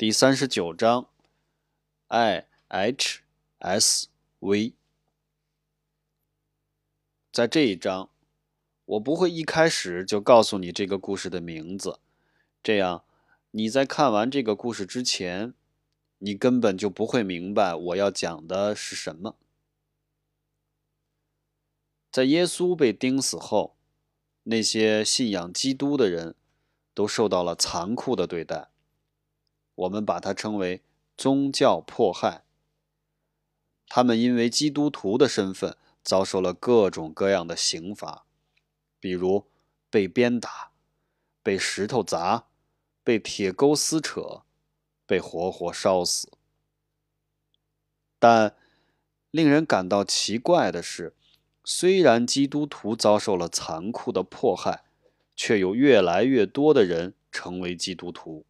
第三十九章，I H S V。在这一章，我不会一开始就告诉你这个故事的名字，这样你在看完这个故事之前，你根本就不会明白我要讲的是什么。在耶稣被钉死后，那些信仰基督的人都受到了残酷的对待，我们把它称为宗教迫害。他们因为基督徒的身份，遭受了各种各样的刑罚，比如被鞭打、被石头砸、被铁钩撕扯、被活活烧死。但令人感到奇怪的是。虽然基督徒遭受了残酷的迫害，却有越来越多的人成为基督徒。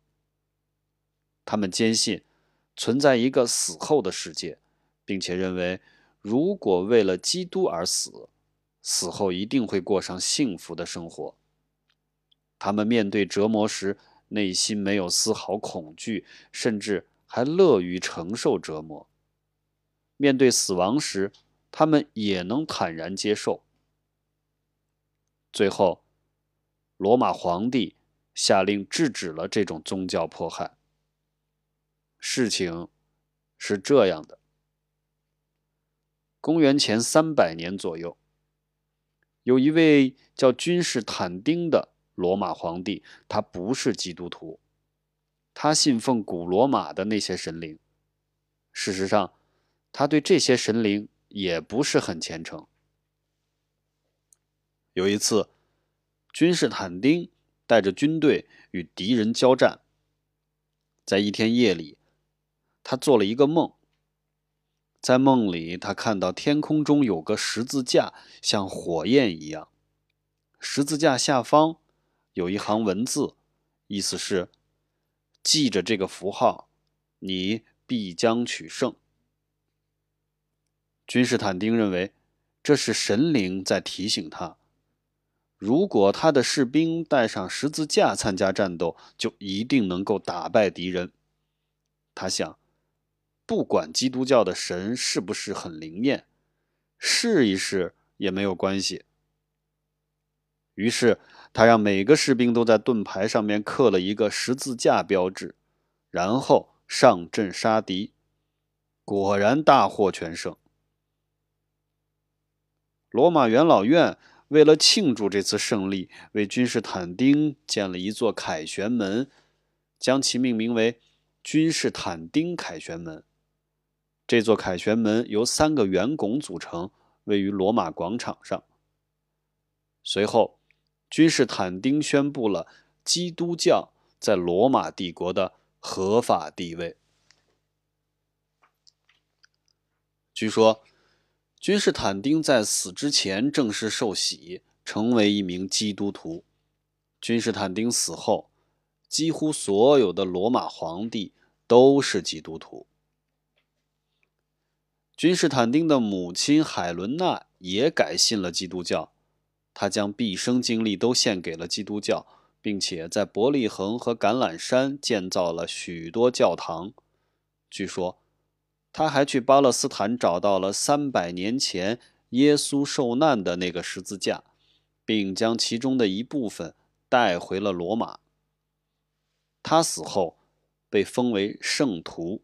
他们坚信存在一个死后的世界，并且认为，如果为了基督而死，死后一定会过上幸福的生活。他们面对折磨时，内心没有丝毫恐惧，甚至还乐于承受折磨。面对死亡时，他们也能坦然接受。最后，罗马皇帝下令制止了这种宗教迫害。事情是这样的：公元前三百年左右，有一位叫君士坦丁的罗马皇帝，他不是基督徒，他信奉古罗马的那些神灵。事实上，他对这些神灵。也不是很虔诚。有一次，君士坦丁带着军队与敌人交战。在一天夜里，他做了一个梦。在梦里，他看到天空中有个十字架，像火焰一样。十字架下方有一行文字，意思是：记着这个符号，你必将取胜。君士坦丁认为，这是神灵在提醒他，如果他的士兵带上十字架参加战斗，就一定能够打败敌人。他想，不管基督教的神是不是很灵验，试一试也没有关系。于是，他让每个士兵都在盾牌上面刻了一个十字架标志，然后上阵杀敌。果然大获全胜。罗马元老院为了庆祝这次胜利，为君士坦丁建了一座凯旋门，将其命名为君士坦丁凯旋门。这座凯旋门由三个圆拱组成，位于罗马广场上。随后，君士坦丁宣布了基督教在罗马帝国的合法地位。据说。君士坦丁在死之前正式受洗，成为一名基督徒。君士坦丁死后，几乎所有的罗马皇帝都是基督徒。君士坦丁的母亲海伦娜也改信了基督教，她将毕生精力都献给了基督教，并且在伯利恒和橄榄山建造了许多教堂。据说。他还去巴勒斯坦找到了三百年前耶稣受难的那个十字架，并将其中的一部分带回了罗马。他死后被封为圣徒，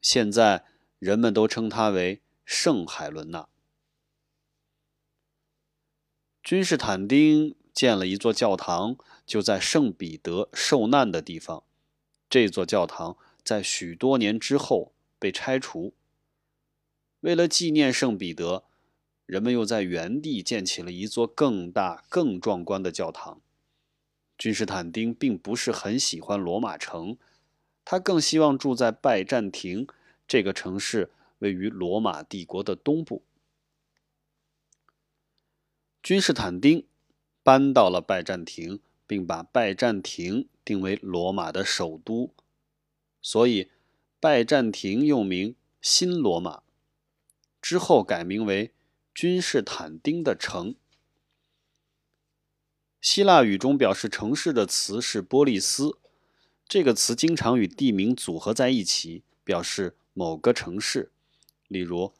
现在人们都称他为圣海伦娜。君士坦丁建了一座教堂，就在圣彼得受难的地方。这座教堂在许多年之后。被拆除。为了纪念圣彼得，人们又在原地建起了一座更大、更壮观的教堂。君士坦丁并不是很喜欢罗马城，他更希望住在拜占庭这个城市，位于罗马帝国的东部。君士坦丁搬到了拜占庭，并把拜占庭定为罗马的首都，所以。拜占庭又名新罗马，之后改名为君士坦丁的城。希腊语中表示城市的词是波利斯，这个词经常与地名组合在一起，表示某个城市，例如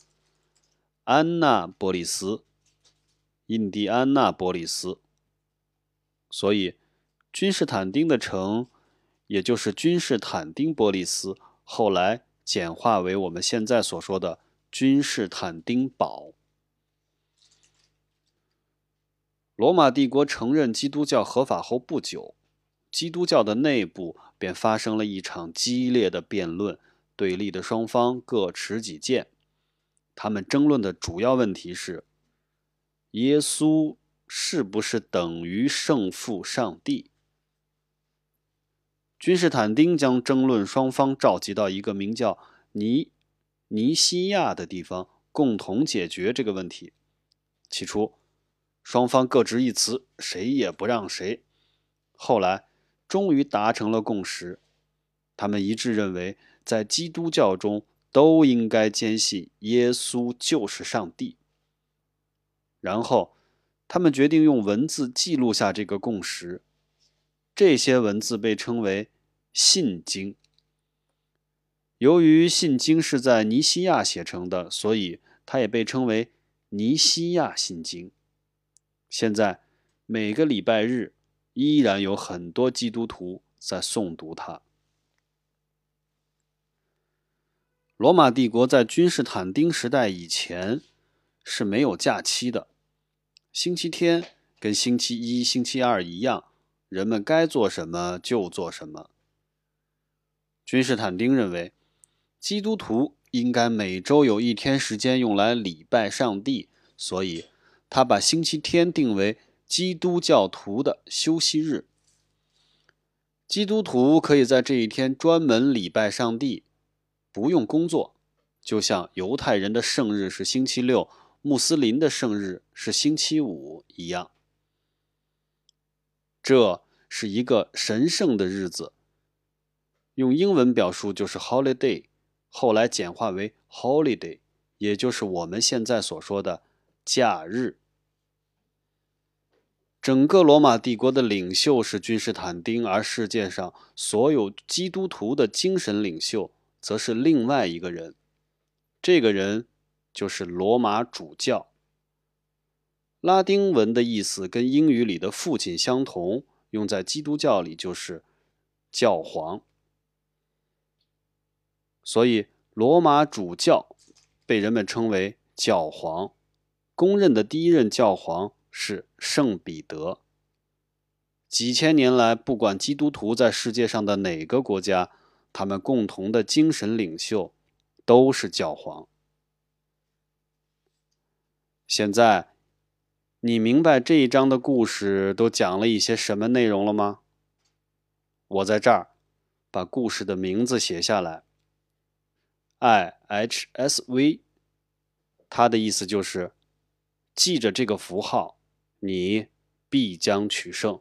安娜波利斯、印第安纳波利斯。所以，君士坦丁的城，也就是君士坦丁波利斯，后来简化为我们现在所说的君士坦丁堡。罗马帝国承认基督教合法后不久，基督教的内部便发生了一场激烈的辩论，对立的双方各持己见。他们争论的主要问题是：耶稣是不是等于圣父上帝？君士坦丁将争论双方召集到一个名叫尼尼西亚的地方，共同解决这个问题。起初。双方各执一词，谁也不让谁。后来，终于达成了共识。他们一致认为，在基督教中都应该坚信耶稣就是上帝。然后，他们决定用文字记录下这个共识。这些文字被称为《信经》。由于《信经》是在尼西亚写成的，所以它也被称为《尼西亚信经》。现在每个礼拜日，依然有很多基督徒在诵读它。罗马帝国在君士坦丁时代以前是没有假期的，星期天跟星期一、星期二一样，人们该做什么就做什么。君士坦丁认为，基督徒应该每周有一天时间用来礼拜上帝，所以。他把星期天定为基督教徒的休息日。基督徒可以在这一天专门礼拜上帝，不用工作，就像犹太人的圣日是星期六，穆斯林的圣日是星期五一样。这是一个神圣的日子，用英文表述就是 holiday，后来简化为 holiday，也就是我们现在所说的。假日。整个罗马帝国的领袖是君士坦丁，而世界上所有基督徒的精神领袖则是另外一个人。这个人就是罗马主教。拉丁文的意思跟英语里的父亲相同，用在基督教里就是教皇。所以，罗马主教被人们称为教皇。公认的第一任教皇是圣彼得。几千年来，不管基督徒在世界上的哪个国家，他们共同的精神领袖都是教皇。现在，你明白这一章的故事都讲了一些什么内容了吗？我在这儿把故事的名字写下来：I H S V，它的意思就是。记着这个符号，你必将取胜。